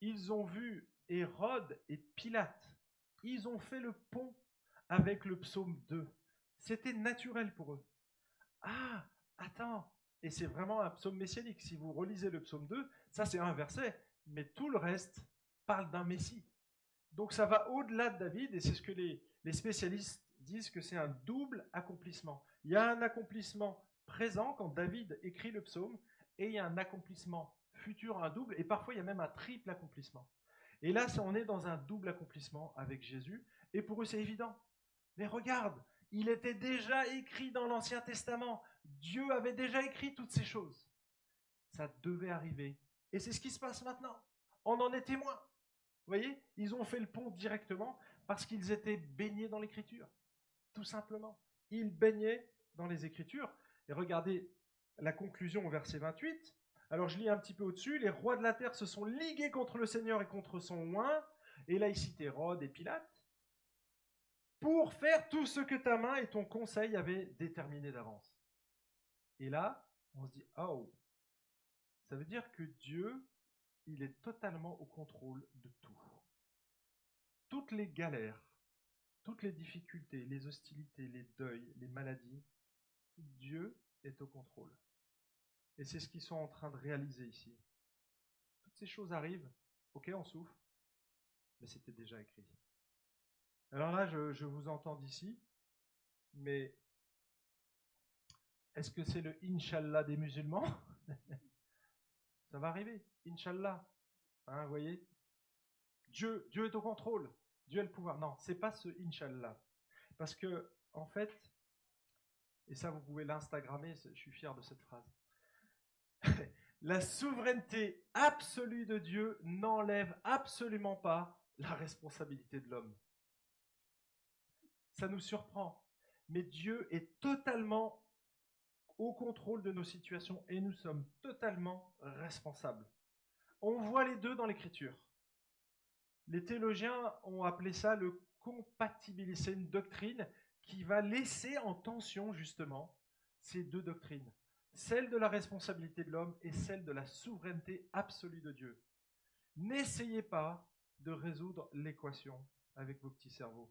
ils ont vu Hérode et Pilate, ils ont fait le pont avec le psaume 2. C'était naturel pour eux. Ah, attends, et c'est vraiment un psaume messianique. Si vous relisez le psaume 2, ça c'est un verset, mais tout le reste parle d'un Messie. Donc ça va au-delà de David, et c'est ce que les, spécialistes disent que c'est un double accomplissement. Il y a un accomplissement présent quand David écrit le psaume, et il y a un accomplissement futur, un double, et parfois il y a même un triple accomplissement. Et là, on est dans un double accomplissement avec Jésus, et pour eux c'est évident. Mais regarde, il était déjà écrit dans l'Ancien Testament. Dieu avait déjà écrit toutes ces choses. Ça devait arriver. Et c'est ce qui se passe maintenant. On en est témoin. Vous voyez, ils ont fait le pont directement parce qu'ils étaient baignés dans l'Écriture. Tout simplement. Ils baignaient dans les Écritures. Et regardez la conclusion au verset 28. Alors je lis un petit peu au-dessus, les rois de la terre se sont ligués contre le Seigneur et contre son oint, et là il cite Hérode et Pilate, pour faire tout ce que ta main et ton conseil avaient déterminé d'avance. Et là, on se dit, oh, ça veut dire que Dieu, il est totalement au contrôle de tout. Toutes les galères, toutes les difficultés, les hostilités, les deuils, les maladies, Dieu est au contrôle. Et c'est ce qu'ils sont en train de réaliser ici. Toutes ces choses arrivent, ok, on souffre, mais c'était déjà écrit. Alors là, je, vous entends d'ici, mais est-ce que c'est le Inch'Allah des musulmans? Ça va arriver, Inch'Allah. Hein, voyez? Dieu, Dieu est au contrôle, Dieu a le pouvoir. Non, c'est pas ce Inch'Allah. Parce que, en fait, et ça vous pouvez l'Instagrammer, je suis fier de cette phrase. la souveraineté absolue de Dieu n'enlève absolument pas la responsabilité de l'homme. Ça nous surprend. Mais Dieu est totalement au contrôle de nos situations et nous sommes totalement responsables. On voit les deux dans l'écriture. Les théologiens ont appelé ça le compatibilisme. C'est une doctrine qui va laisser en tension justement ces deux doctrines celle de la responsabilité de l'homme et celle de la souveraineté absolue de Dieu. N'essayez pas de résoudre l'équation avec vos petits cerveaux.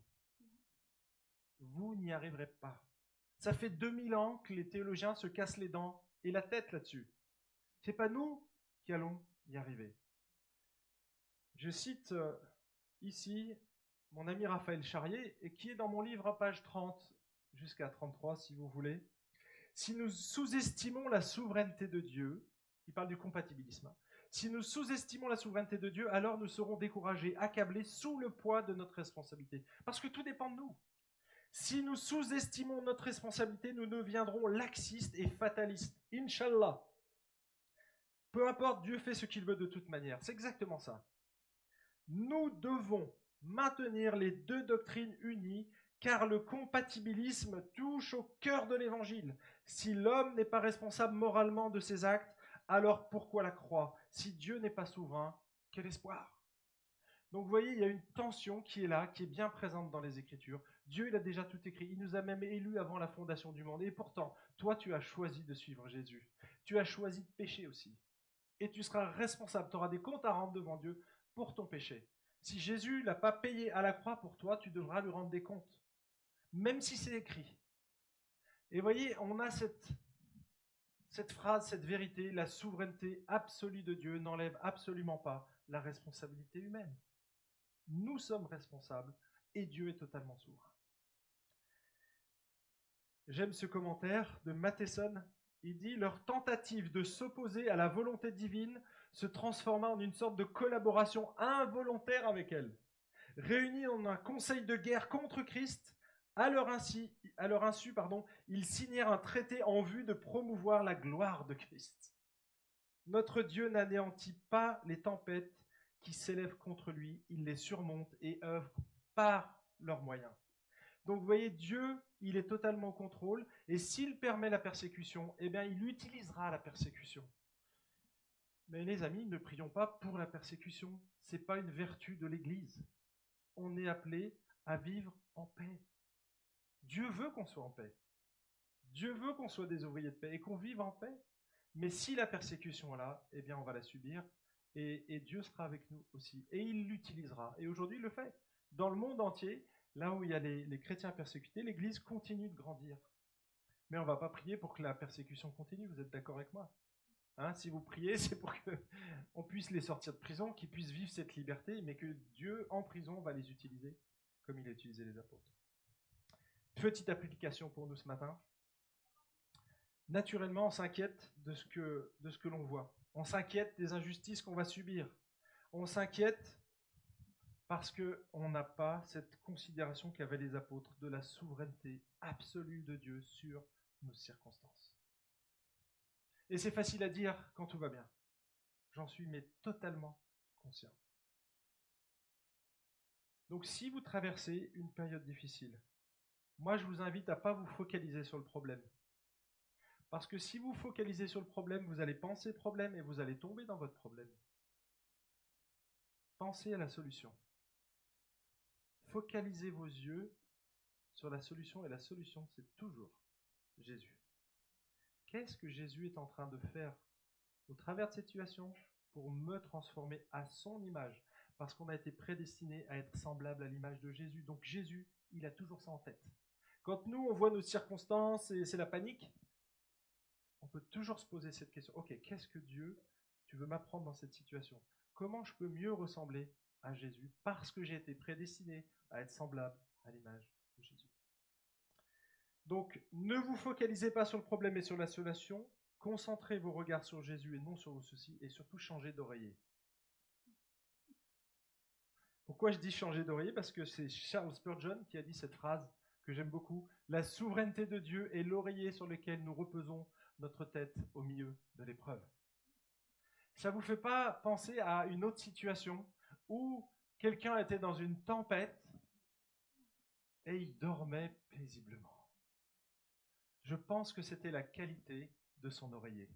vous n'y arriverez pas. Ça fait 2000 ans que les théologiens se cassent les dents et la tête là-dessus. C'est pas nous qui allons y arriver. Je cite euh, ici mon ami Raphaël Charrier, et qui est dans mon livre à page 30 jusqu'à 33 si vous voulez. Si nous sous-estimons la souveraineté de Dieu, il parle du compatibilisme, hein. si nous sous-estimons la souveraineté de Dieu, alors nous serons découragés, accablés sous le poids de notre responsabilité. Parce que tout dépend de nous. Si nous sous-estimons notre responsabilité, nous deviendrons laxistes et fatalistes. Inch'Allah. Peu importe, Dieu fait ce qu'il veut de toute manière. C'est exactement ça. Nous devons maintenir les deux doctrines unies, car le compatibilisme touche au cœur de l'Évangile. Si l'homme n'est pas responsable moralement de ses actes, alors pourquoi la croix Si Dieu n'est pas souverain, quel espoir? Donc vous voyez, il y a une tension qui est là, qui est bien présente dans les Écritures. Dieu, il a déjà tout écrit. Il nous a même élus avant la fondation du monde. Et pourtant, toi, tu as choisi de suivre Jésus. Tu as choisi de pécher aussi. Et tu seras responsable. Tu auras des comptes à rendre devant Dieu pour ton péché. Si Jésus l'a pas payé à la croix pour toi, tu devras lui rendre des comptes. Même si c'est écrit. Et voyez, on a cette, cette phrase, cette vérité, la souveraineté absolue de Dieu n'enlève absolument pas la responsabilité humaine. Nous sommes responsables et Dieu est totalement souverain. J'aime ce commentaire de Matheson. Il dit Leur tentative de s'opposer à la volonté divine se transforma en une sorte de collaboration involontaire avec elle. Réunis en un conseil de guerre contre Christ, à leur, insu, pardon, ils signèrent un traité en vue de promouvoir la gloire de Christ. Notre Dieu n'anéantit pas les tempêtes qui s'élèvent contre lui, il les surmonte et œuvre par leurs moyens. Donc vous voyez, Dieu, il est totalement au contrôle, et s'il permet la persécution, eh bien il utilisera la persécution. Mais les amis, ne prions pas pour la persécution. C'est pas une vertu de l'Église. On est appelé à vivre en paix. Dieu veut qu'on soit en paix. Dieu veut qu'on soit des ouvriers de paix et qu'on vive en paix. Mais si la persécution est là, eh bien on va la subir et, Dieu sera avec nous aussi. Et il l'utilisera. Et aujourd'hui, il le fait. Dans le monde entier, là où il y a les, chrétiens persécutés, l'Église continue de grandir. Mais on ne va pas prier pour que la persécution continue. Vous êtes d'accord avec moi? Hein, si vous priez, c'est pour qu'on puisse les sortir de prison, qu'ils puissent vivre cette liberté, mais que Dieu, en prison, va les utiliser comme il a utilisé les apôtres. Petite application pour nous ce matin. Naturellement, on s'inquiète de ce que, de ce que l'on voit. On s'inquiète des injustices qu'on va subir. On s'inquiète parce qu'on n'a pas cette considération qu'avaient les apôtres de la souveraineté absolue de Dieu sur nos circonstances. Et c'est facile à dire quand tout va bien. J'en suis mais totalement conscient. Donc si vous traversez une période difficile, moi je vous invite à ne pas vous focaliser sur le problème. Parce que si vous focalisez sur le problème, vous allez penser problème et vous allez tomber dans votre problème. Pensez à la solution. Focalisez vos yeux sur la solution et la solution, c'est toujours Jésus. Qu'est-ce que Jésus est en train de faire au travers de cette situation pour me transformer à son image? Parce qu'on a été prédestiné à être semblable à l'image de Jésus. Donc Jésus, il a toujours ça en tête. Quand nous, on voit nos circonstances et c'est la panique, on peut toujours se poser cette question. Ok, qu'est-ce que Dieu, tu veux m'apprendre dans cette situation? Comment je peux mieux ressembler à Jésus? Parce que j'ai été prédestiné à être semblable à l'image de Jésus donc, ne vous focalisez pas sur le problème et sur la solution. Concentrez vos regards sur Jésus et non sur vos soucis. Et surtout, changez d'oreiller. Pourquoi je dis changer d'oreiller? Parce que c'est Charles Spurgeon qui a dit cette phrase que j'aime beaucoup. La souveraineté de Dieu est l'oreiller sur lequel nous reposons notre tête au milieu de l'épreuve. Ça ne vous fait pas penser à une autre situation où quelqu'un était dans une tempête et il dormait paisiblement je pense que c'était la qualité de son oreiller.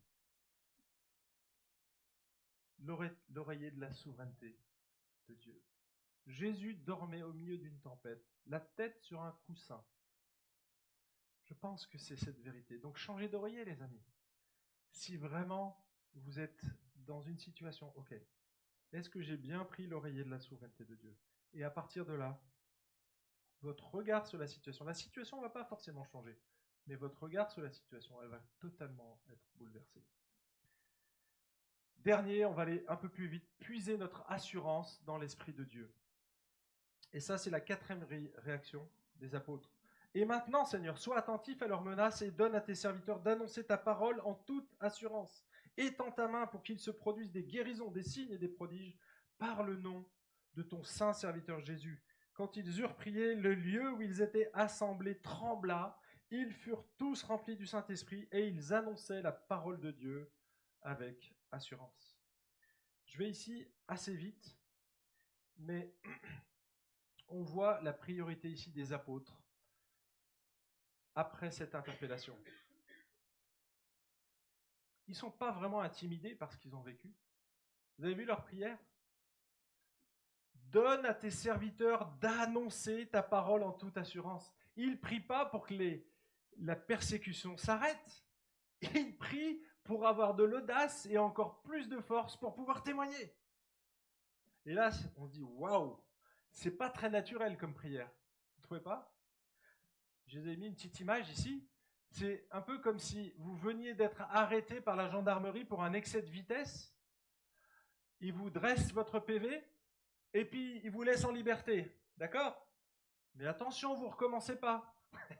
L'oreiller de la souveraineté de Dieu. Jésus dormait au milieu d'une tempête, la tête sur un coussin. Je pense que c'est cette vérité. Donc changez d'oreiller, les amis. Si vraiment vous êtes dans une situation, ok, est-ce que j'ai bien pris l'oreiller de la souveraineté de Dieu? Et à partir de là, votre regard sur la situation. La situation ne va pas forcément changer, mais votre regard sur la situation, elle va totalement être bouleversée. Dernier, on va aller un peu plus vite, puiser notre assurance dans l'Esprit de Dieu. Et ça, c'est la quatrième réaction des apôtres. Et maintenant, Seigneur, sois attentif à leurs menaces et donne à tes serviteurs d'annoncer ta parole en toute assurance. Étends ta main pour qu'il se produise des guérisons, des signes et des prodiges par le nom de ton saint serviteur Jésus. Quand ils eurent prié, le lieu où ils étaient assemblés trembla. Ils furent tous remplis du Saint-Esprit et ils annonçaient la parole de Dieu avec assurance. Je vais ici assez vite, mais on voit la priorité ici des apôtres après cette interpellation. Ils ne sont pas vraiment intimidés par ce qu'ils ont vécu. Vous avez vu leur prière? Donne à tes serviteurs d'annoncer ta parole en toute assurance. Ils ne prient pas pour que la persécution s'arrête. Ils prient pour avoir de l'audace et encore plus de force pour pouvoir témoigner. Et là, on dit waouh, c'est pas très naturel comme prière. Vous trouvez pas? Je vous ai mis une petite image ici. C'est un peu comme si vous veniez d'être arrêté par la gendarmerie pour un excès de vitesse. Ils vous dressent votre PV et puis ils vous laissent en liberté. D'accord? Mais attention, vous recommencez pas.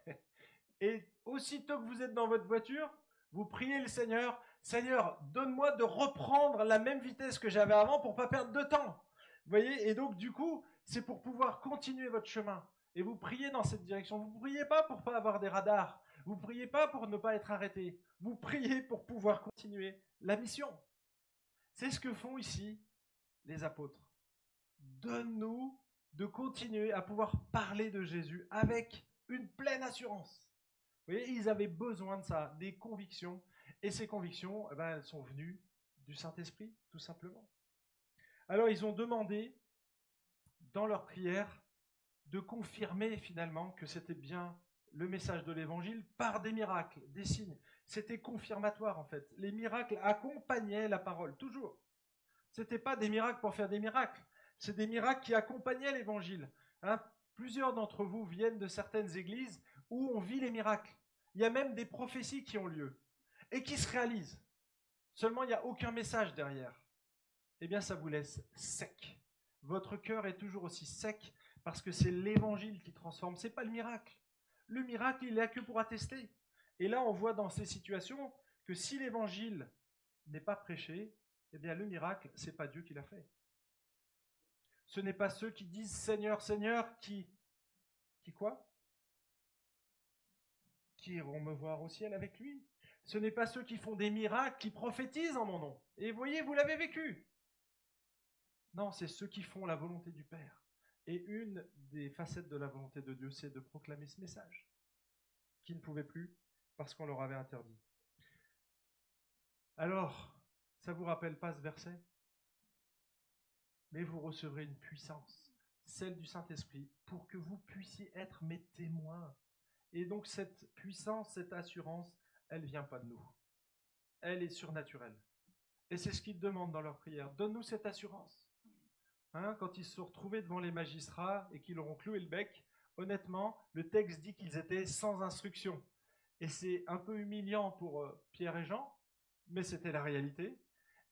et aussitôt que vous êtes dans votre voiture, vous priez le Seigneur, Seigneur, donne-moi de reprendre la même vitesse que j'avais avant pour pas perdre de temps. Vous voyez? Et donc du coup, c'est pour pouvoir continuer votre chemin. Et vous priez dans cette direction. Vous ne priez pas pour pas avoir des radars. Vous ne priez pas pour ne pas être arrêté. Vous priez pour pouvoir continuer la mission. C'est ce que font ici les apôtres. Donne-nous de continuer à pouvoir parler de Jésus avec une pleine assurance. Vous voyez, ils avaient besoin de ça, des convictions. Et ces convictions, eh ben, elles sont venues du Saint-Esprit, tout simplement. Alors, ils ont demandé dans leur prière de confirmer finalement que c'était bien le message de l'évangile par des miracles, des signes. C'était confirmatoire en fait. Les miracles accompagnaient la parole, toujours. Ce n'était pas des miracles pour faire des miracles, c'est des miracles qui accompagnaient l'évangile. Hein. Plusieurs d'entre vous viennent de certaines églises où on vit les miracles. Il y a même des prophéties qui ont lieu et qui se réalisent. Seulement, il n'y a aucun message derrière. Eh bien, ça vous laisse sec. Votre cœur est toujours aussi sec parce que c'est l'évangile qui transforme, c'est pas le miracle. Le miracle, il est là que pour attester. Et là, on voit dans ces situations que si l'évangile n'est pas prêché, eh bien le miracle, c'est pas Dieu qui l'a fait. Ce n'est pas ceux qui disent Seigneur, Seigneur, qui qui quoi? Qui iront me voir au ciel avec lui? Ce n'est pas ceux qui font des miracles, qui prophétisent en mon nom. Et voyez, vous l'avez vécu. Non, c'est ceux qui font la volonté du Père. Et une des facettes de la volonté de Dieu, c'est de proclamer ce message, qui ne pouvait plus parce qu'on leur avait interdit. Alors, ça vous rappelle pas ce verset? Mais vous recevrez une puissance, celle du Saint-Esprit, pour que vous puissiez être mes témoins. Et donc cette puissance, cette assurance, elle vient pas de nous. Elle est surnaturelle. Et c'est ce qu'ils demandent dans leur prière. Donne-nous cette assurance. Hein, quand ils se sont retrouvés devant les magistrats et qu'ils leur ont cloué le bec, honnêtement, le texte dit qu'ils étaient sans instruction. Et c'est un peu humiliant pour euh, Pierre et Jean, mais c'était la réalité.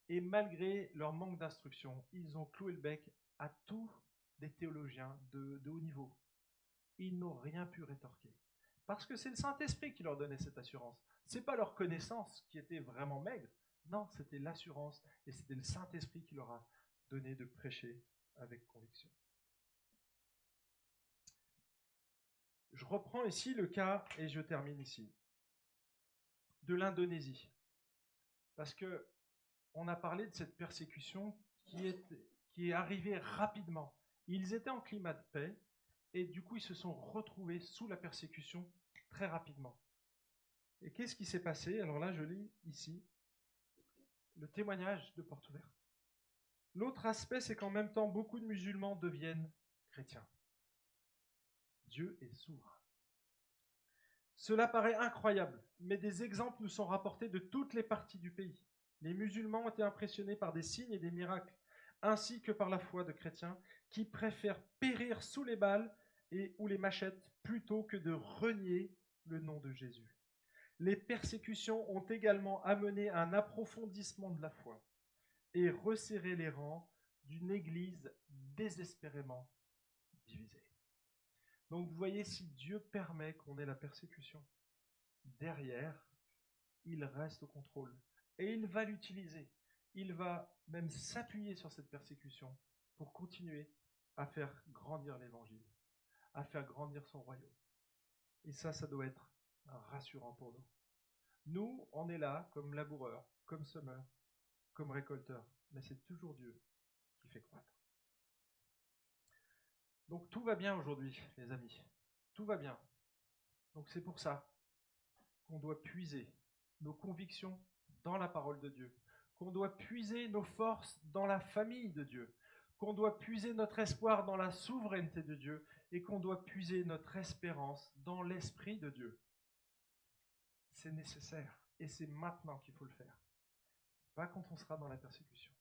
Et malgré leur manque d'instruction, ils ont cloué le bec à tous des théologiens de, haut niveau. Ils n'ont rien pu rétorquer. Parce que c'est le Saint-Esprit qui leur donnait cette assurance. Ce n'est pas leur connaissance qui était vraiment maigre. Non, c'était l'assurance et c'était le Saint-Esprit qui leur a donné de prêcher avec conviction. Je reprends ici le cas, et je termine ici, de l'Indonésie. Parce que on a parlé de cette persécution qui est, arrivée rapidement. Ils étaient en climat de paix, et du coup ils se sont retrouvés sous la persécution très rapidement. Et qu'est-ce qui s'est passé? Alors là, je lis ici le témoignage de Porte Ouverte. L'autre aspect, c'est qu'en même temps, beaucoup de musulmans deviennent chrétiens. Dieu est souverain. Cela paraît incroyable, mais des exemples nous sont rapportés de toutes les parties du pays. Les musulmans ont été impressionnés par des signes et des miracles, ainsi que par la foi de chrétiens qui préfèrent périr sous les balles et ou les machettes plutôt que de renier le nom de Jésus. Les persécutions ont également amené un approfondissement de la foi et resserré les rangs d'une Église désespérément divisée. Donc vous voyez, si Dieu permet qu'on ait la persécution, derrière, il reste au contrôle. Et il va l'utiliser. Il va même s'appuyer sur cette persécution pour continuer à faire grandir l'Évangile, à faire grandir son royaume. Et ça, ça doit être rassurant pour nous. Nous, on est là comme laboureurs, comme semeurs, comme récolteurs, mais c'est toujours Dieu qui fait croître. Donc tout va bien aujourd'hui, les amis. Tout va bien. Donc c'est pour ça qu'on doit puiser nos convictions dans la parole de Dieu, qu'on doit puiser nos forces dans la famille de Dieu, qu'on doit puiser notre espoir dans la souveraineté de Dieu et qu'on doit puiser notre espérance dans l'Esprit de Dieu. C'est nécessaire et c'est maintenant qu'il faut le faire. Pas quand on sera dans la persécution.